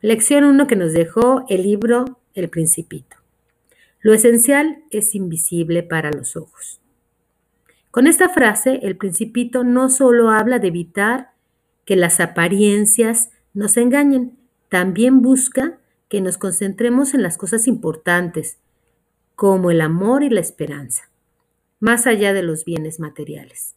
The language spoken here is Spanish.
Lección 1 que nos dejó el libro El Principito. Lo esencial es invisible para los ojos. Con esta frase, el Principito no solo habla de evitar que las apariencias nos engañen, también busca que nos concentremos en las cosas importantes, como el amor y la esperanza, más allá de los bienes materiales.